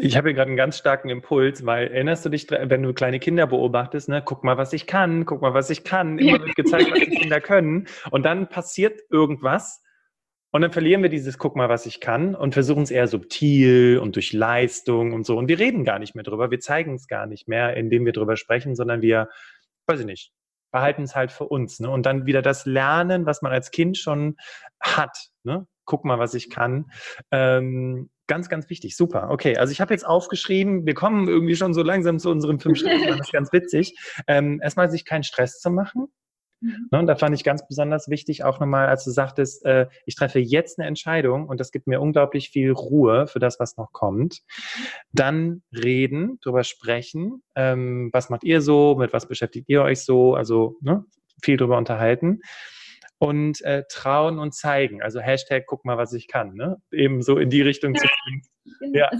Ich habe hier gerade einen ganz starken Impuls, weil erinnerst du dich, wenn du kleine Kinder beobachtest, ne, guck mal, was ich kann, guck mal, was ich kann, immer wird gezeigt, was die Kinder können. Und dann passiert irgendwas und dann verlieren wir dieses Guck mal, was ich kann und versuchen es eher subtil und durch Leistung und so. Und wir reden gar nicht mehr drüber, wir zeigen es gar nicht mehr, indem wir drüber sprechen, sondern wir, weiß ich nicht, behalten es halt für uns. Ne? Und dann wieder das Lernen, was man als Kind schon hat. Ne? Guck mal, was ich kann. Ähm, Ganz, ganz wichtig. Super. Okay, also ich habe jetzt aufgeschrieben, wir kommen irgendwie schon so langsam zu unseren fünf Schritten. Das ist ganz witzig. Ähm, erstmal sich keinen Stress zu machen. Mhm. Ne, und da fand ich ganz besonders wichtig auch nochmal, als du sagtest, äh, ich treffe jetzt eine Entscheidung und das gibt mir unglaublich viel Ruhe für das, was noch kommt. Dann reden, drüber sprechen. Ähm, was macht ihr so? Mit was beschäftigt ihr euch so? Also ne, viel drüber unterhalten und äh, trauen und zeigen. Also Hashtag, guck mal, was ich kann. Ne? Eben so in die Richtung ja. zu gehen. Genau. Ja.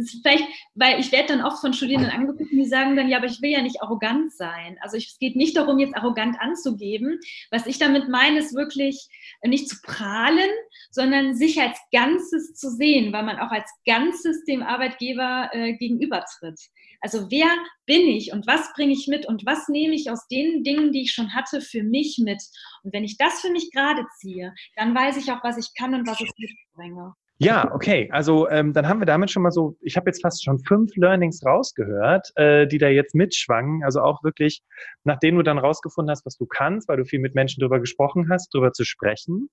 Sicher, vielleicht, weil ich werde dann oft von Studierenden angeguckt, die sagen dann, ja, aber ich will ja nicht arrogant sein. Also ich, es geht nicht darum, jetzt arrogant anzugeben. Was ich damit meine, ist wirklich nicht zu prahlen, sondern sich als Ganzes zu sehen, weil man auch als Ganzes dem Arbeitgeber äh, gegenübertritt. Also wer bin ich und was bringe ich mit und was nehme ich aus den Dingen, die ich schon hatte, für mich mit? Und wenn ich das für mich gerade ziehe, dann weiß ich auch, was ich kann und was ich mitbringe. Ja, okay. Also ähm, dann haben wir damit schon mal so, ich habe jetzt fast schon fünf Learnings rausgehört, äh, die da jetzt mitschwangen. Also auch wirklich, nachdem du dann rausgefunden hast, was du kannst, weil du viel mit Menschen darüber gesprochen hast, darüber zu sprechen.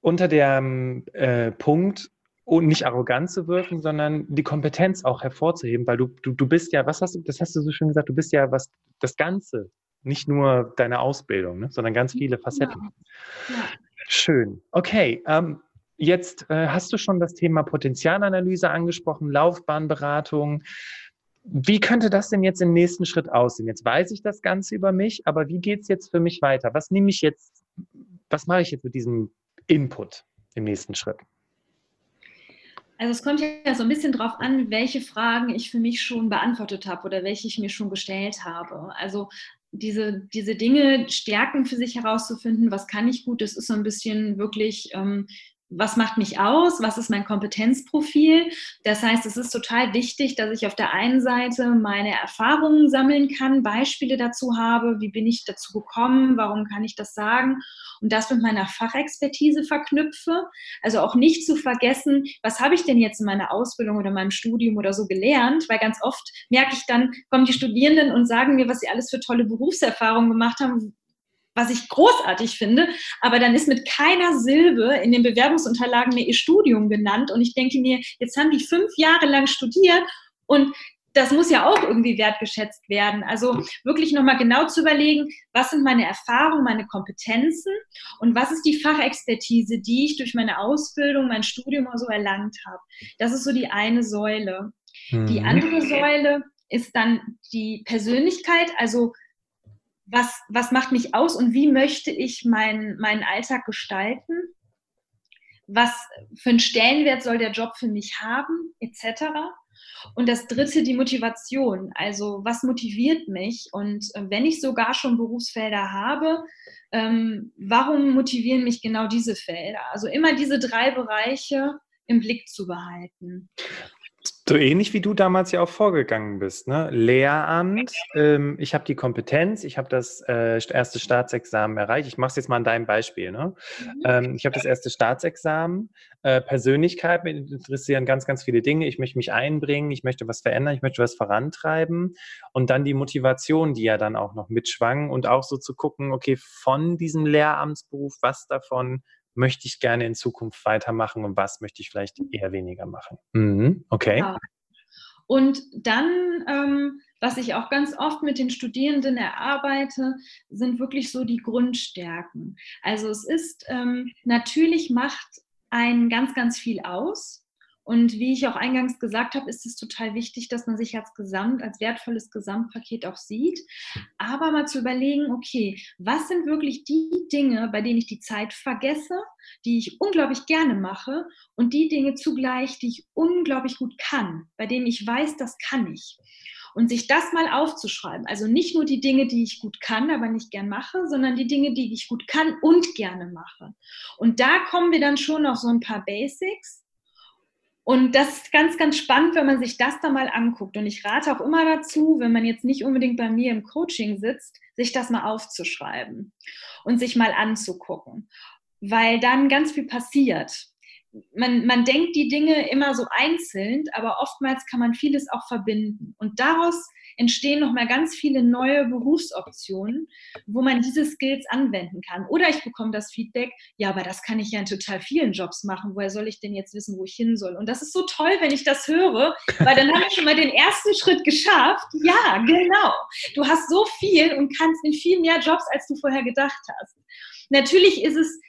Unter dem äh, Punkt, und nicht arrogant zu wirken, sondern die Kompetenz auch hervorzuheben, weil du, du, du bist ja, was hast du, das hast du so schön gesagt, du bist ja was, das Ganze, nicht nur deine Ausbildung, ne, sondern ganz viele Facetten. Ja. Ja. Schön. Okay, ähm, jetzt äh, hast du schon das Thema Potenzialanalyse angesprochen, Laufbahnberatung. Wie könnte das denn jetzt im nächsten Schritt aussehen? Jetzt weiß ich das Ganze über mich, aber wie geht es jetzt für mich weiter? Was nehme ich jetzt, was mache ich jetzt mit diesem Input im nächsten Schritt? Also es kommt ja so ein bisschen drauf an, welche Fragen ich für mich schon beantwortet habe oder welche ich mir schon gestellt habe. Also diese, diese Dinge, Stärken für sich herauszufinden, was kann ich gut, das ist so ein bisschen wirklich ähm, was macht mich aus, was ist mein Kompetenzprofil. Das heißt, es ist total wichtig, dass ich auf der einen Seite meine Erfahrungen sammeln kann, Beispiele dazu habe, wie bin ich dazu gekommen, warum kann ich das sagen und das mit meiner Fachexpertise verknüpfe. Also auch nicht zu vergessen, was habe ich denn jetzt in meiner Ausbildung oder meinem Studium oder so gelernt, weil ganz oft merke ich dann, kommen die Studierenden und sagen mir, was sie alles für tolle Berufserfahrungen gemacht haben, was ich großartig finde, aber dann ist mit keiner Silbe in den Bewerbungsunterlagen mehr ihr Studium genannt und ich denke mir, jetzt haben die fünf Jahre lang studiert und das muss ja auch irgendwie wertgeschätzt werden. Also wirklich nochmal genau zu überlegen, was sind meine Erfahrungen, meine Kompetenzen und was ist die Fachexpertise, die ich durch meine Ausbildung, mein Studium oder so erlangt habe. Das ist so die eine Säule. Mhm. Die andere Säule ist dann die Persönlichkeit, also was, was macht mich aus und wie möchte ich mein, meinen Alltag gestalten? Was für einen Stellenwert soll der Job für mich haben, etc. Und das dritte, die Motivation. Also was motiviert mich? Und äh, wenn ich sogar schon Berufsfelder habe, ähm, warum motivieren mich genau diese Felder? Also immer diese drei Bereiche im Blick zu behalten. So ähnlich wie du damals ja auch vorgegangen bist. Ne? Lehramt, ähm, ich habe die Kompetenz, ich habe das äh, erste Staatsexamen erreicht. Ich mache es jetzt mal an deinem Beispiel. Ne? Mhm. Ähm, ich habe das erste Staatsexamen. Äh, Persönlichkeit, mich interessieren ganz, ganz viele Dinge. Ich möchte mich einbringen, ich möchte was verändern, ich möchte was vorantreiben. Und dann die Motivation, die ja dann auch noch mitschwang und auch so zu gucken, okay, von diesem Lehramtsberuf, was davon möchte ich gerne in Zukunft weitermachen und was möchte ich vielleicht eher weniger machen. Mhm. Okay. Ja. Und dann, ähm, was ich auch ganz oft mit den Studierenden erarbeite, sind wirklich so die Grundstärken. Also es ist ähm, natürlich macht ein ganz, ganz viel aus. Und wie ich auch eingangs gesagt habe, ist es total wichtig, dass man sich als Gesamt, als wertvolles Gesamtpaket auch sieht. Aber mal zu überlegen, okay, was sind wirklich die Dinge, bei denen ich die Zeit vergesse, die ich unglaublich gerne mache und die Dinge zugleich, die ich unglaublich gut kann, bei denen ich weiß, das kann ich. Und sich das mal aufzuschreiben. Also nicht nur die Dinge, die ich gut kann, aber nicht gern mache, sondern die Dinge, die ich gut kann und gerne mache. Und da kommen wir dann schon auf so ein paar Basics Und das ist ganz, ganz spannend, wenn man sich das da mal anguckt. Und ich rate auch immer dazu, wenn man jetzt nicht unbedingt bei mir im Coaching sitzt, sich das mal aufzuschreiben und sich mal anzugucken, weil dann ganz viel passiert. Man, man denkt die Dinge immer so einzeln, aber oftmals kann man vieles auch verbinden. Und daraus entstehen noch mal ganz viele neue Berufsoptionen, wo man diese Skills anwenden kann. Oder ich bekomme das Feedback, ja, aber das kann ich ja in total vielen Jobs machen. Woher soll ich denn jetzt wissen, wo ich hin soll? Und das ist so toll, wenn ich das höre, weil dann habe ich schon mal den ersten Schritt geschafft. Ja, genau. Du hast so viel und kannst in viel mehr Jobs, als du vorher gedacht hast. Natürlich ist es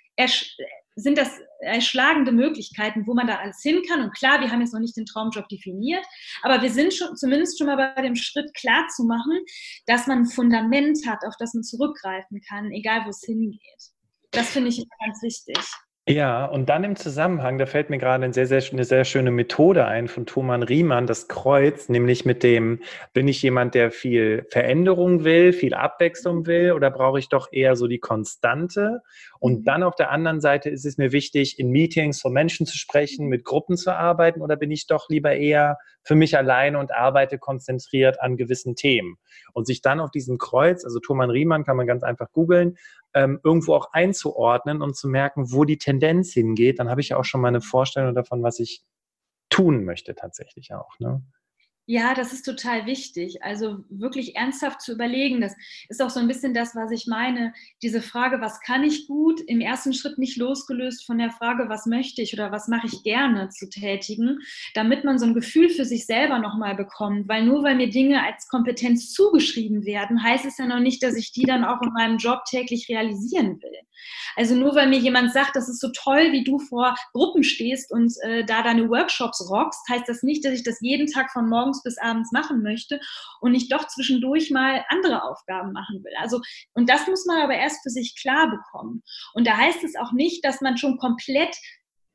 sind das erschlagende Möglichkeiten, wo man da alles hin kann. Und klar, wir haben jetzt noch nicht den Traumjob definiert, aber wir sind schon zumindest schon mal bei dem Schritt klar zu machen, dass man ein Fundament hat, auf das man zurückgreifen kann, egal wo es hingeht. Das finde ich ganz wichtig. Ja, und dann im Zusammenhang, da fällt mir gerade eine sehr, sehr, eine sehr schöne Methode ein von Thomann Riemann, das Kreuz, nämlich mit dem, bin ich jemand, der viel Veränderung will, viel Abwechslung will, oder brauche ich doch eher so die Konstante? Und mhm. dann auf der anderen Seite ist es mir wichtig, in Meetings von Menschen zu sprechen, mit Gruppen zu arbeiten, oder bin ich doch lieber eher für mich alleine und arbeite konzentriert an gewissen Themen? Und sich dann auf diesem Kreuz, also Thomann Riemann kann man ganz einfach googeln, ähm, irgendwo auch einzuordnen und zu merken, wo die Tendenz hingeht, dann habe ich ja auch schon mal eine Vorstellung davon, was ich tun möchte tatsächlich auch. Ne? Ja, das ist total wichtig. Also wirklich ernsthaft zu überlegen. Das ist auch so ein bisschen das, was ich meine. Diese Frage, was kann ich gut, im ersten Schritt nicht losgelöst von der Frage, was möchte ich oder was mache ich gerne zu tätigen, damit man so ein Gefühl für sich selber nochmal bekommt. Weil nur weil mir Dinge als Kompetenz zugeschrieben werden, heißt es ja noch nicht, dass ich die dann auch in meinem Job täglich realisieren will. Also nur weil mir jemand sagt, das ist so toll, wie du vor Gruppen stehst und äh, da deine Workshops rockst, heißt das nicht, dass ich das jeden Tag von morgens bis abends machen möchte und nicht doch zwischendurch mal andere Aufgaben machen will. Also, und das muss man aber erst für sich klar bekommen. Und da heißt es auch nicht, dass man schon komplett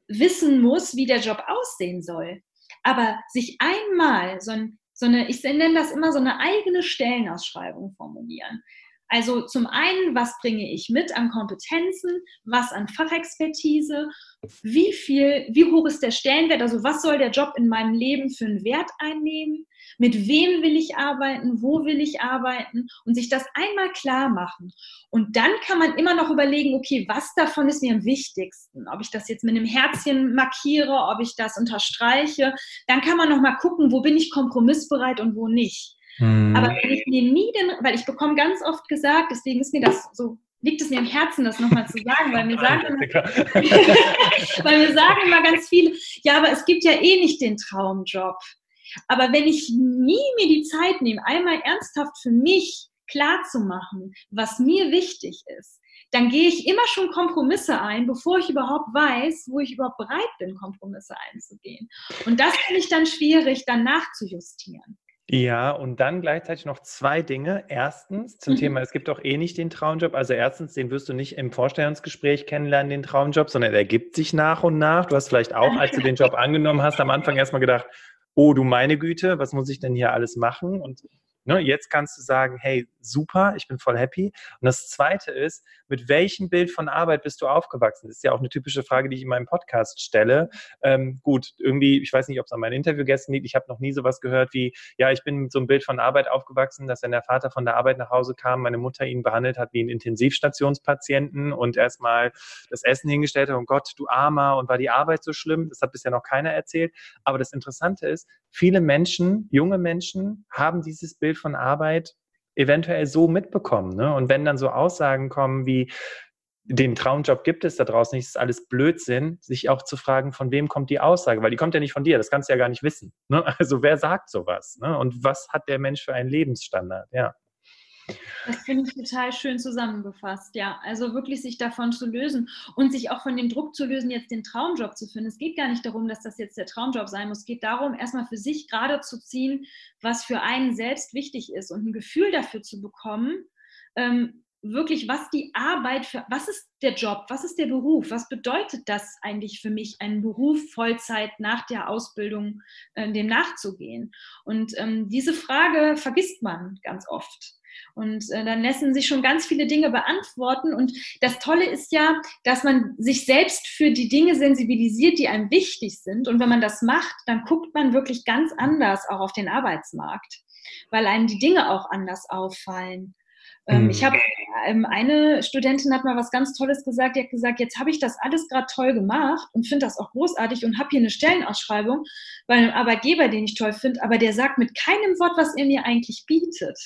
wissen muss, wie der Job aussehen soll. Aber sich einmal so, ein, so eine, ich nenne das immer so eine eigene Stellenausschreibung formulieren. Also zum einen, was bringe ich mit an Kompetenzen, was an Fachexpertise, wie viel, wie hoch ist der Stellenwert, also was soll der Job in meinem Leben für einen Wert einnehmen, mit wem will ich arbeiten, wo will ich arbeiten und sich das einmal klar machen. Und dann kann man immer noch überlegen, okay, was davon ist mir am wichtigsten? Ob ich das jetzt mit einem Herzchen markiere, ob ich das unterstreiche, dann kann man noch mal gucken, wo bin ich kompromissbereit und wo nicht. Mhm. Aber wenn ich mir nie den, weil ich bekomme ganz oft gesagt, deswegen ist mir das so, liegt es mir im Herzen, das nochmal zu sagen, weil mir sagen, immer, weil mir sagen immer ganz viele, ja, aber es gibt ja eh nicht den Traumjob. Aber wenn ich nie mir die Zeit nehme, einmal ernsthaft für mich klar zu machen, was mir wichtig ist, dann gehe ich immer schon Kompromisse ein, bevor ich überhaupt weiß, wo ich überhaupt bereit bin, Kompromisse einzugehen. Und das finde ich dann schwierig, dann nachzujustieren. Ja, und dann gleichzeitig noch zwei Dinge. Erstens zum mhm. Thema, es gibt doch eh nicht den Traumjob. Also erstens, den wirst du nicht im Vorstellungsgespräch kennenlernen, den Traumjob, sondern er ergibt sich nach und nach. Du hast vielleicht auch, als du den Job angenommen hast, am Anfang erstmal gedacht, oh du meine Güte, was muss ich denn hier alles machen? Und Ne, jetzt kannst du sagen, hey, super, ich bin voll happy. Und das Zweite ist, mit welchem Bild von Arbeit bist du aufgewachsen? Das ist ja auch eine typische Frage, die ich in meinem Podcast stelle. Ähm, gut, irgendwie, ich weiß nicht, ob es an meinen Interviewgästen liegt, ich habe noch nie sowas gehört wie, ja, ich bin mit so einem Bild von Arbeit aufgewachsen, dass wenn der Vater von der Arbeit nach Hause kam, meine Mutter ihn behandelt hat wie einen Intensivstationspatienten und erstmal das Essen hingestellt hat, oh Gott, du Armer, und war die Arbeit so schlimm? Das hat bisher noch keiner erzählt. Aber das Interessante ist, viele Menschen, junge Menschen, haben dieses Bild von Arbeit eventuell so mitbekommen. Ne? Und wenn dann so Aussagen kommen wie, den Traumjob gibt es da draußen nicht, ist alles Blödsinn, sich auch zu fragen, von wem kommt die Aussage, weil die kommt ja nicht von dir, das kannst du ja gar nicht wissen. Ne? Also wer sagt sowas? Ne? Und was hat der Mensch für einen Lebensstandard? Ja. Das finde ich total schön zusammengefasst, ja. Also wirklich sich davon zu lösen und sich auch von dem Druck zu lösen, jetzt den Traumjob zu finden. Es geht gar nicht darum, dass das jetzt der Traumjob sein muss. Es geht darum, erstmal für sich gerade zu ziehen, was für einen selbst wichtig ist und ein Gefühl dafür zu bekommen, ähm, wirklich, was die Arbeit für, was ist der Job, was ist der Beruf, was bedeutet das eigentlich für mich, einen Beruf Vollzeit nach der Ausbildung äh, dem nachzugehen? Und ähm, diese Frage vergisst man ganz oft. Und äh, dann lassen sich schon ganz viele Dinge beantworten. Und das Tolle ist ja, dass man sich selbst für die Dinge sensibilisiert, die einem wichtig sind. Und wenn man das macht, dann guckt man wirklich ganz anders auch auf den Arbeitsmarkt, weil einem die Dinge auch anders auffallen. Ähm, ich mhm. habe ähm, eine Studentin hat mal was ganz Tolles gesagt. Die hat gesagt, jetzt habe ich das alles gerade toll gemacht und finde das auch großartig und habe hier eine Stellenausschreibung bei einem Arbeitgeber, den ich toll finde, aber der sagt mit keinem Wort, was er mir eigentlich bietet.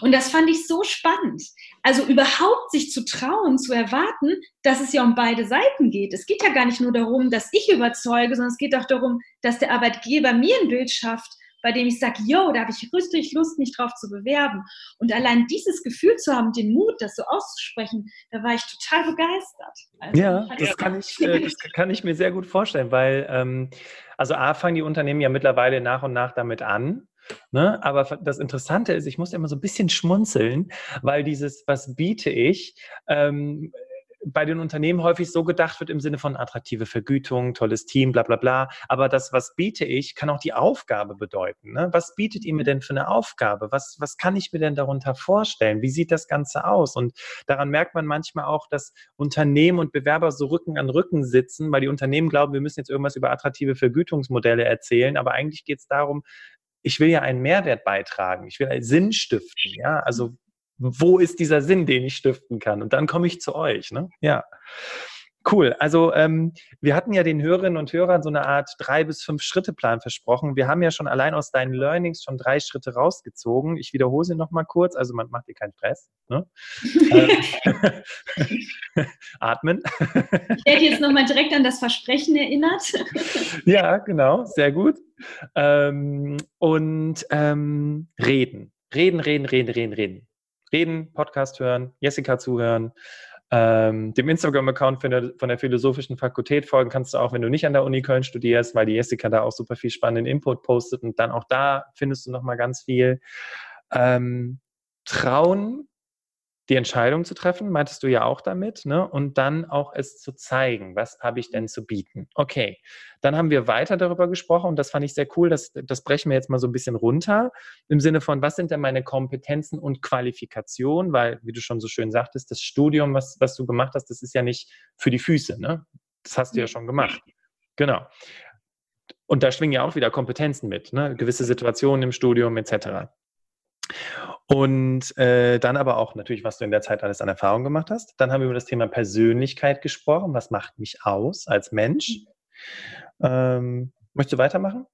Und das fand ich so spannend. Also überhaupt sich zu trauen, zu erwarten, dass es ja um beide Seiten geht. Es geht ja gar nicht nur darum, dass ich überzeuge, sondern es geht auch darum, dass der Arbeitgeber mir ein Bild schafft, bei dem ich sage, yo, da habe ich richtig Lust, mich drauf zu bewerben. Und allein dieses Gefühl zu haben, den Mut, das so auszusprechen, da war ich total begeistert. Also, ja, das kann, ich, äh, das kann ich mir sehr gut vorstellen, weil, ähm, also A, fangen die Unternehmen ja mittlerweile nach und nach damit an. Ne? Aber das Interessante ist, ich muss immer so ein bisschen schmunzeln, weil dieses, was biete ich, ähm, bei den Unternehmen häufig so gedacht wird im Sinne von attraktive Vergütung, tolles Team, bla bla bla. Aber das, was biete ich, kann auch die Aufgabe bedeuten. Ne? Was bietet ihr mir denn für eine Aufgabe? Was, was kann ich mir denn darunter vorstellen? Wie sieht das Ganze aus? Und daran merkt man manchmal auch, dass Unternehmen und Bewerber so Rücken an Rücken sitzen, weil die Unternehmen glauben, wir müssen jetzt irgendwas über attraktive Vergütungsmodelle erzählen. Aber eigentlich geht es darum, ich will ja einen Mehrwert beitragen, ich will einen Sinn stiften, ja, also wo ist dieser Sinn, den ich stiften kann? Und dann komme ich zu euch. Ne? Ja. Cool. Also ähm, wir hatten ja den Hörerinnen und Hörern so eine Art drei bis fünf Schritte Plan versprochen. Wir haben ja schon allein aus deinen Learnings schon drei Schritte rausgezogen. Ich wiederhole sie noch mal kurz. Also man macht dir keinen Stress. Ne? Ähm, atmen. Ich werde jetzt noch mal direkt an das Versprechen erinnert. ja, genau. Sehr gut. Ähm, und ähm, reden. Reden, reden, reden, reden, reden reden, Podcast hören, Jessica zuhören, ähm, dem Instagram-Account von der, Philosophischen Fakultät folgen kannst du auch, wenn du nicht an der Uni Köln studierst, weil die Jessica da auch super viel spannenden Input postet und dann auch da findest du nochmal ganz viel. Ähm, trauen, die Entscheidung zu treffen, meintest du ja auch damit, ne? und dann auch es zu zeigen, was habe ich denn zu bieten. Okay, dann haben wir weiter darüber gesprochen und das fand ich sehr cool, das, das brechen wir jetzt mal so ein bisschen runter, im Sinne von, was sind denn meine Kompetenzen und Qualifikationen, weil, wie du schon so schön sagtest, das Studium, was, was du gemacht hast, das ist ja nicht für die Füße, ne? das hast du ja schon gemacht. Genau. Und da schwingen ja auch wieder Kompetenzen mit, ne? gewisse Situationen im Studium etc. Und äh, dann aber auch natürlich, was du in der Zeit alles an Erfahrung gemacht hast. Dann haben wir über das Thema Persönlichkeit gesprochen. Was macht mich aus als Mensch? Ähm, möchtest du weitermachen?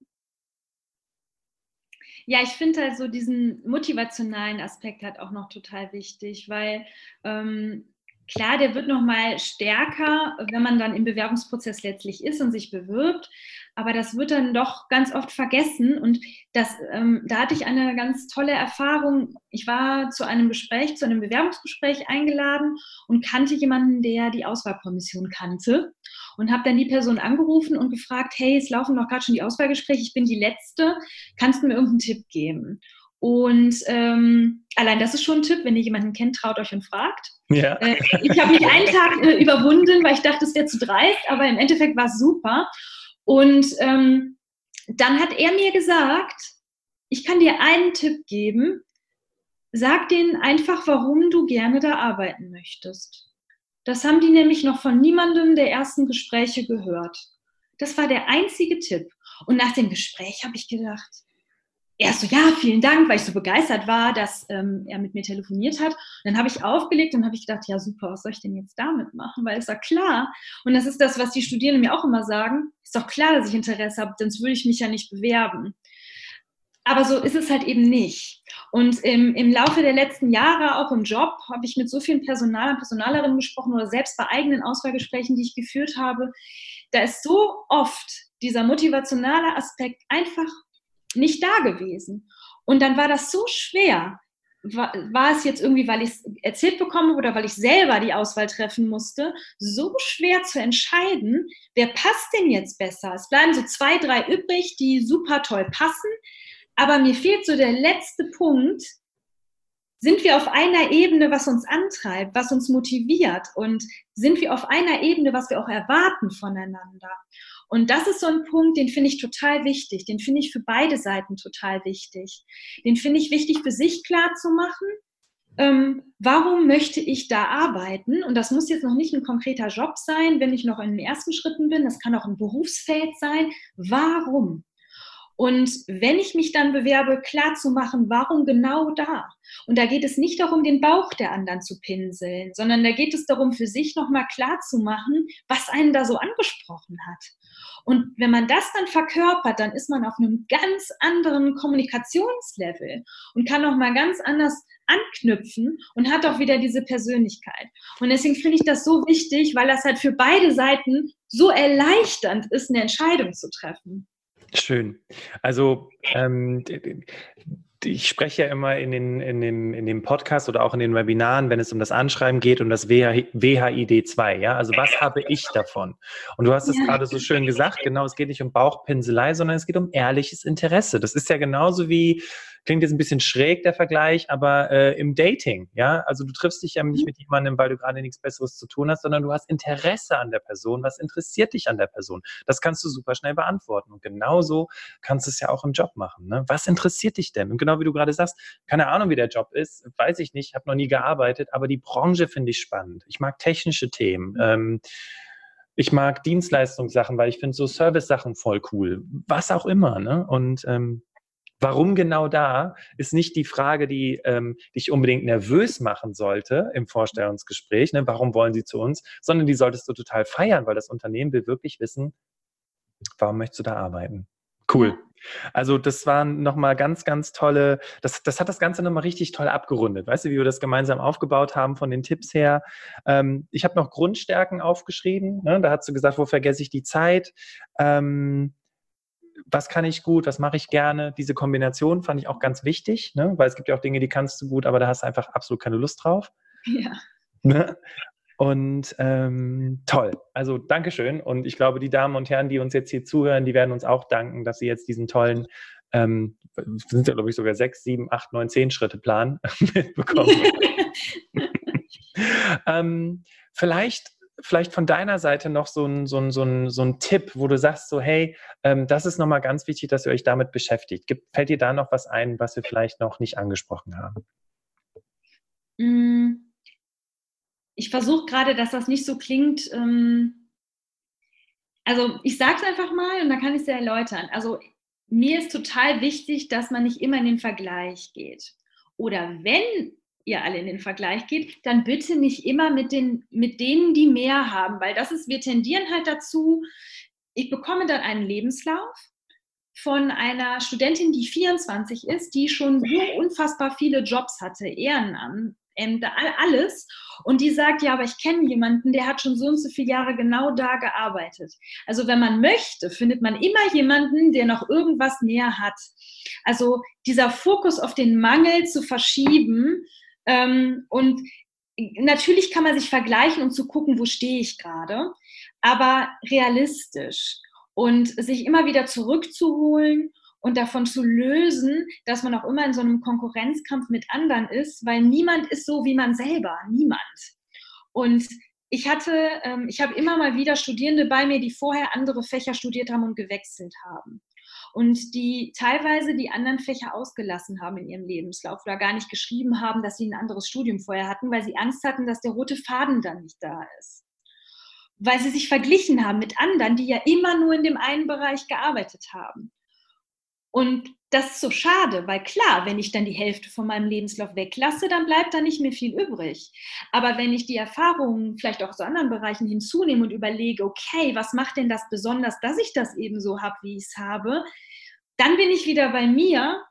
Ja, ich finde also diesen motivationalen Aspekt halt auch noch total wichtig, weil ähm, klar, der wird noch mal stärker, wenn man dann im Bewerbungsprozess letztlich ist und sich bewirbt aber das wird dann doch ganz oft vergessen. Und das, ähm, da hatte ich eine ganz tolle Erfahrung. Ich war zu einem Gespräch, zu einem Bewerbungsgespräch eingeladen und kannte jemanden, der die Auswahlkommission kannte. Und habe dann die Person angerufen und gefragt, hey, es laufen doch gerade schon die Auswahlgespräche, ich bin die Letzte, kannst du mir irgendeinen Tipp geben? Und ähm, allein das ist schon ein Tipp, wenn ihr jemanden kennt, traut euch und fragt. Ja. Äh, ich habe mich einen Tag äh, überwunden, weil ich dachte, es wäre zu dreist, aber im Endeffekt war es super. Und ähm, dann hat er mir gesagt, ich kann dir einen Tipp geben, sag denen einfach, warum du gerne da arbeiten möchtest. Das haben die nämlich noch von niemandem der ersten Gespräche gehört. Das war der einzige Tipp. Und nach dem Gespräch habe ich gedacht, er so, ja, vielen Dank, weil ich so begeistert war, dass ähm, er mit mir telefoniert hat. Und dann habe ich aufgelegt und habe ich gedacht, ja super, was soll ich denn jetzt damit machen? Weil es war klar. Und das ist das, was die Studierenden mir auch immer sagen. Ist doch klar, dass ich Interesse habe, sonst würde ich mich ja nicht bewerben. Aber so ist es halt eben nicht. Und im, im Laufe der letzten Jahre, auch im Job, habe ich mit so vielen Personal und Personalerinnen gesprochen oder selbst bei eigenen Auswahlgesprächen, die ich geführt habe. Da ist so oft dieser motivationale Aspekt einfach nicht da gewesen. Und dann war das so schwer. War, war es jetzt irgendwie, weil ich es erzählt bekomme oder weil ich selber die Auswahl treffen musste, so schwer zu entscheiden, wer passt denn jetzt besser? Es bleiben so zwei, drei übrig, die super toll passen, aber mir fehlt so der letzte Punkt, sind wir auf einer Ebene, was uns antreibt, was uns motiviert und sind wir auf einer Ebene, was wir auch erwarten voneinander. Und das ist so ein Punkt, den finde ich total wichtig. Den finde ich für beide Seiten total wichtig. Den finde ich wichtig für sich klar zu machen. Ähm, warum möchte ich da arbeiten? Und das muss jetzt noch nicht ein konkreter Job sein, wenn ich noch in den ersten Schritten bin. Das kann auch ein Berufsfeld sein. Warum? Und wenn ich mich dann bewerbe, klar zu machen, warum genau da? Und da geht es nicht darum, den Bauch der anderen zu pinseln, sondern da geht es darum, für sich nochmal klar zu machen, was einen da so angesprochen hat. Und wenn man das dann verkörpert, dann ist man auf einem ganz anderen Kommunikationslevel und kann nochmal ganz anders anknüpfen und hat auch wieder diese Persönlichkeit. Und deswegen finde ich das so wichtig, weil das halt für beide Seiten so erleichternd ist, eine Entscheidung zu treffen. Schön. Also ähm, ich spreche ja immer in, den, in, dem, in dem Podcast oder auch in den Webinaren, wenn es um das Anschreiben geht, um das WHID2. Ja? Also was habe ich davon? Und du hast es ja. gerade so schön gesagt, genau, es geht nicht um Bauchpinselei, sondern es geht um ehrliches Interesse. Das ist ja genauso wie Klingt jetzt ein bisschen schräg, der Vergleich, aber äh, im Dating, ja, also du triffst dich ja nicht mhm. mit jemandem, weil du gerade nichts Besseres zu tun hast, sondern du hast Interesse an der Person. Was interessiert dich an der Person? Das kannst du super schnell beantworten. Und genauso kannst du es ja auch im Job machen. Ne? Was interessiert dich denn? Und genau wie du gerade sagst, keine Ahnung, wie der Job ist, weiß ich nicht, habe noch nie gearbeitet, aber die Branche finde ich spannend. Ich mag technische Themen. Mhm. Ähm, ich mag Dienstleistungssachen, weil ich finde so Service-Sachen voll cool. Was auch immer. Ne? Und ähm, Warum genau da, ist nicht die Frage, die ähm, dich unbedingt nervös machen sollte im Vorstellungsgespräch. Ne? Warum wollen sie zu uns? Sondern die solltest du total feiern, weil das Unternehmen will wirklich wissen, warum möchtest du da arbeiten? Cool. Also das waren nochmal ganz, ganz tolle, das, das hat das Ganze nochmal richtig toll abgerundet. Weißt du, wie wir das gemeinsam aufgebaut haben von den Tipps her? Ähm, ich habe noch Grundstärken aufgeschrieben. Ne? Da hast du gesagt, wo vergesse ich die Zeit? Ähm, was kann ich gut, was mache ich gerne. Diese Kombination fand ich auch ganz wichtig, ne? weil es gibt ja auch Dinge, die kannst du gut, aber da hast du einfach absolut keine Lust drauf. Ja. Ne? Und ähm, toll. Also Dankeschön. Und ich glaube, die Damen und Herren, die uns jetzt hier zuhören, die werden uns auch danken, dass sie jetzt diesen tollen, ähm, sind ja, glaube ich, sogar sechs, sieben, acht, neun, zehn Schritte Plan mitbekommen. ähm, vielleicht vielleicht von deiner Seite noch so ein, so ein, so ein, so ein Tipp, wo du sagst, so, hey, ähm, das ist nochmal ganz wichtig, dass ihr euch damit beschäftigt. Gibt, fällt dir da noch was ein, was wir vielleicht noch nicht angesprochen haben? Mm. Ich versuche gerade, dass das nicht so klingt. Ähm, also ich sage es einfach mal und dann kann ich es ja erläutern. Also mir ist total wichtig, dass man nicht immer in den Vergleich geht. Oder wenn ihr alle in den Vergleich geht, dann bitte nicht immer mit, den, mit denen, die mehr haben, weil das ist, wir tendieren halt dazu, ich bekomme dann einen Lebenslauf von einer Studentin, die 24 ist, die schon so unfassbar viele Jobs hatte, Ehrenamt, alles. Und die sagt, ja, aber ich kenne jemanden, der hat schon so und so viele Jahre genau da gearbeitet. Also wenn man möchte, findet man immer jemanden, der noch irgendwas mehr hat. Also dieser Fokus auf den Mangel zu verschieben, ähm, und natürlich kann man sich vergleichen, um zu gucken, wo stehe ich gerade, aber realistisch und sich immer wieder zurückzuholen und davon zu lösen, dass man auch immer in so einem Konkurrenzkampf mit anderen ist, weil niemand ist so wie man selber, niemand. Und ich hatte, ähm, ich habe immer mal wieder Studierende bei mir, die vorher andere Fächer studiert haben und gewechselt haben und die teilweise die anderen Fächer ausgelassen haben in ihrem Lebenslauf oder gar nicht geschrieben haben, dass sie ein anderes Studium vorher hatten, weil sie Angst hatten, dass der rote Faden dann nicht da ist. Weil sie sich verglichen haben mit anderen, die ja immer nur in dem einen Bereich gearbeitet haben. Und das ist so schade, weil klar, wenn ich dann die Hälfte von meinem Lebenslauf weglasse, dann bleibt da nicht mehr viel übrig. Aber wenn ich die Erfahrungen vielleicht auch aus anderen Bereichen hinzunehme und überlege, okay, was macht denn das besonders, dass ich das eben so habe, wie ich es habe, dann bin ich wieder bei mir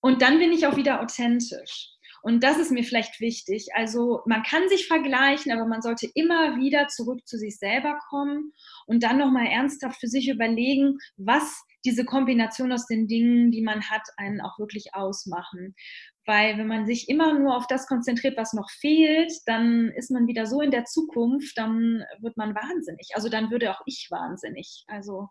und dann bin ich auch wieder authentisch. Und das ist mir vielleicht wichtig. Also man kann sich vergleichen, aber man sollte immer wieder zurück zu sich selber kommen und dann nochmal ernsthaft für sich überlegen, was diese Kombination aus den Dingen, die man hat, einen auch wirklich ausmachen. Weil wenn man sich immer nur auf das konzentriert, was noch fehlt, dann ist man wieder so in der Zukunft, dann wird man wahnsinnig. Also dann würde auch ich wahnsinnig. Also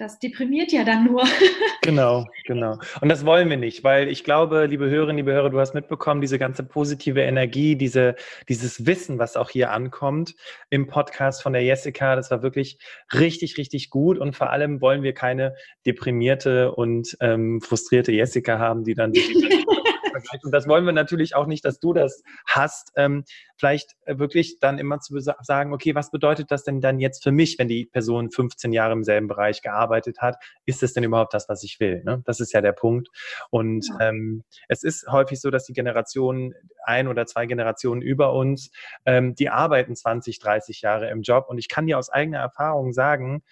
das deprimiert ja dann nur. Genau, genau. Und das wollen wir nicht, weil ich glaube, liebe Hörerinnen, liebe Hörer, du hast mitbekommen, diese ganze positive Energie, diese, dieses Wissen, was auch hier ankommt im Podcast von der Jessica, das war wirklich richtig, richtig gut. Und vor allem wollen wir keine deprimierte und ähm, frustrierte Jessica haben, die dann vergleicht. Und das wollen wir natürlich auch nicht, dass du das hast. Ähm, vielleicht äh, wirklich dann immer zu sagen, okay, was bedeutet das denn dann jetzt für mich, wenn die Person 15 Jahre im selben Bereich gearbeitet hat? Ist es denn überhaupt das, was ich will? Ne? Das ist ja der Punkt. Und ja. ähm, es ist häufig so, dass die Generationen, ein oder zwei Generationen über uns, ähm, die arbeiten 20, 30 Jahre im Job. Und ich kann dir aus eigener Erfahrung sagen,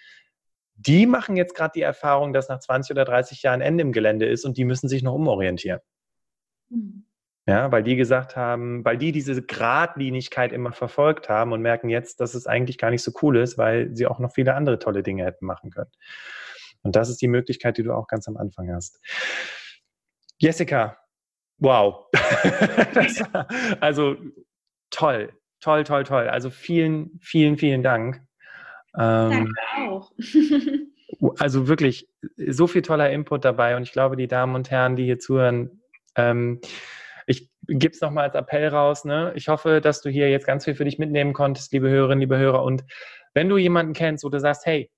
die machen jetzt gerade die Erfahrung, dass nach 20 oder 30 Jahren Ende im Gelände ist und die müssen sich noch umorientieren. Mhm. Ja, weil die gesagt haben, weil die diese Gradlinigkeit immer verfolgt haben und merken jetzt, dass es eigentlich gar nicht so cool ist, weil sie auch noch viele andere tolle Dinge hätten machen können. Und das ist die Möglichkeit, die du auch ganz am Anfang hast. Jessica, wow. war, also toll, toll, toll, toll. Also vielen, vielen, vielen Dank. Ähm, Danke auch. also wirklich so viel toller Input dabei und ich glaube, die Damen und Herren, die hier zuhören, ähm, ich gebe es nochmal als Appell raus. Ne? Ich hoffe, dass du hier jetzt ganz viel für dich mitnehmen konntest, liebe Hörerinnen, liebe Hörer. Und wenn du jemanden kennst, wo du sagst, hey,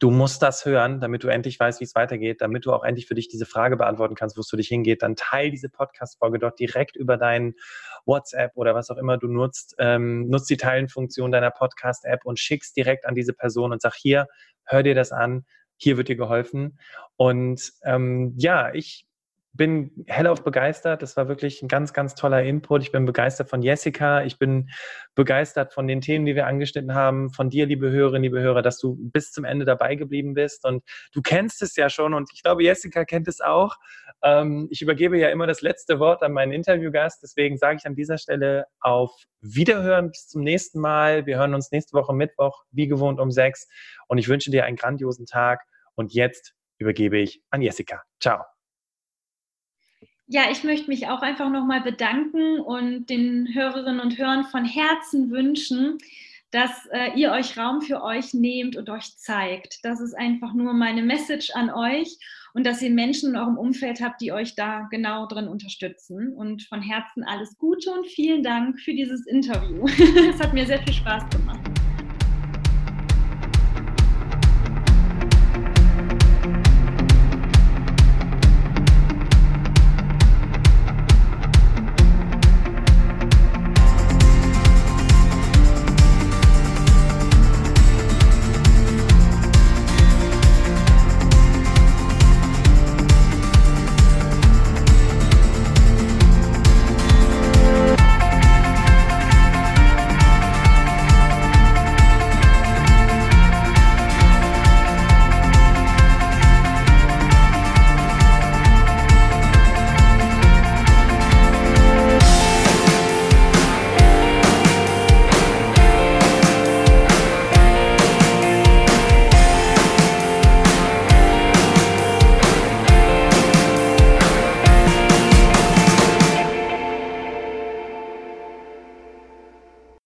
du musst das hören, damit du endlich weißt, wie es weitergeht, damit du auch endlich für dich diese Frage beantworten kannst, wo es für dich hingeht, dann teile diese Podcast-Folge dort direkt über deinen WhatsApp oder was auch immer du nutzt. Ähm, nutzt die Teilenfunktion deiner Podcast-App und schickst direkt an diese Person und sag hier, hör dir das an, hier wird dir geholfen. Und ähm, ja, ich bin hellauf begeistert. Das war wirklich ein ganz, ganz toller Input. Ich bin begeistert von Jessica. Ich bin begeistert von den Themen, die wir angeschnitten haben. Von dir, liebe Hörerinnen, liebe Hörer, dass du bis zum Ende dabei geblieben bist. Und du kennst es ja schon und ich glaube, Jessica kennt es auch. Ähm, ich übergebe ja immer das letzte Wort an meinen Interviewgast. Deswegen sage ich an dieser Stelle auf Wiederhören. Bis zum nächsten Mal. Wir hören uns nächste Woche Mittwoch, wie gewohnt um sechs. Und ich wünsche dir einen grandiosen Tag. Und jetzt übergebe ich an Jessica. Ciao. Ja, ich möchte mich auch einfach nochmal bedanken und den Hörerinnen und Hörern von Herzen wünschen, dass äh, ihr euch Raum für euch nehmt und euch zeigt. Das ist einfach nur meine Message an euch und dass ihr Menschen in eurem Umfeld habt, die euch da genau drin unterstützen. Und von Herzen alles Gute und vielen Dank für dieses Interview. es hat mir sehr viel Spaß gemacht.